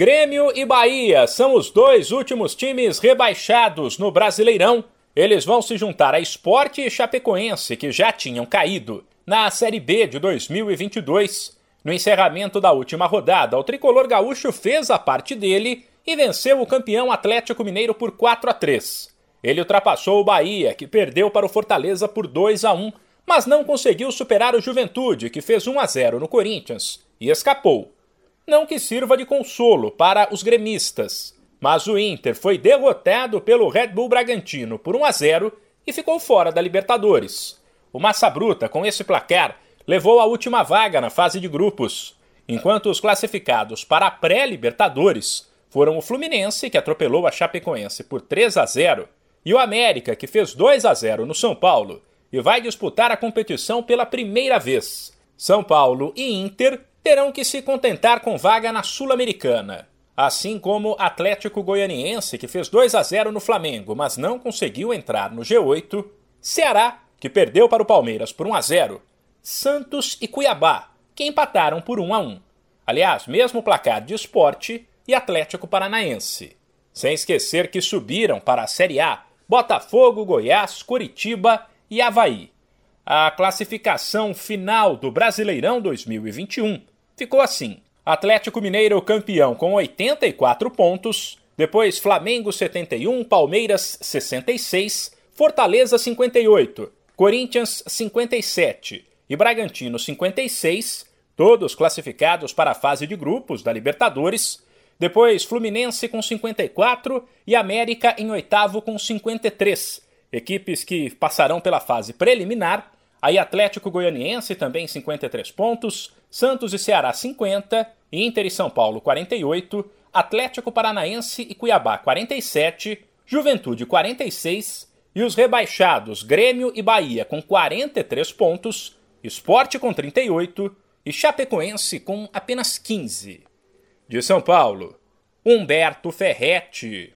Grêmio e Bahia são os dois últimos times rebaixados no Brasileirão. Eles vão se juntar a Esporte e Chapecoense, que já tinham caído na Série B de 2022. No encerramento da última rodada, o tricolor gaúcho fez a parte dele e venceu o campeão Atlético Mineiro por 4 a 3. Ele ultrapassou o Bahia, que perdeu para o Fortaleza por 2 a 1, mas não conseguiu superar o Juventude, que fez 1 a 0 no Corinthians e escapou. Não que sirva de consolo para os gremistas, mas o Inter foi derrotado pelo Red Bull Bragantino por 1 a 0 e ficou fora da Libertadores. O Massa Bruta, com esse placar, levou a última vaga na fase de grupos, enquanto os classificados para a pré-Libertadores foram o Fluminense, que atropelou a Chapecoense por 3 a 0, e o América, que fez 2 a 0 no São Paulo e vai disputar a competição pela primeira vez. São Paulo e Inter terão que se contentar com vaga na Sul-Americana, assim como Atlético Goianiense, que fez 2 a 0 no Flamengo, mas não conseguiu entrar no G8, Ceará, que perdeu para o Palmeiras por 1 a 0, Santos e Cuiabá, que empataram por 1 a 1. Aliás, mesmo placar de esporte e Atlético Paranaense. Sem esquecer que subiram para a Série A Botafogo, Goiás, Curitiba e Havaí. A classificação final do Brasileirão 2021 ficou assim: Atlético Mineiro campeão com 84 pontos, depois Flamengo 71, Palmeiras 66, Fortaleza 58, Corinthians 57 e Bragantino 56, todos classificados para a fase de grupos da Libertadores. Depois Fluminense com 54 e América em oitavo com 53. Equipes que passarão pela fase preliminar. Aí Atlético Goianiense também 53 pontos, Santos e Ceará 50, Inter e São Paulo 48, Atlético Paranaense e Cuiabá 47, Juventude 46 e os rebaixados Grêmio e Bahia com 43 pontos, Esporte com 38 e Chapecoense com apenas 15. De São Paulo, Humberto Ferretti.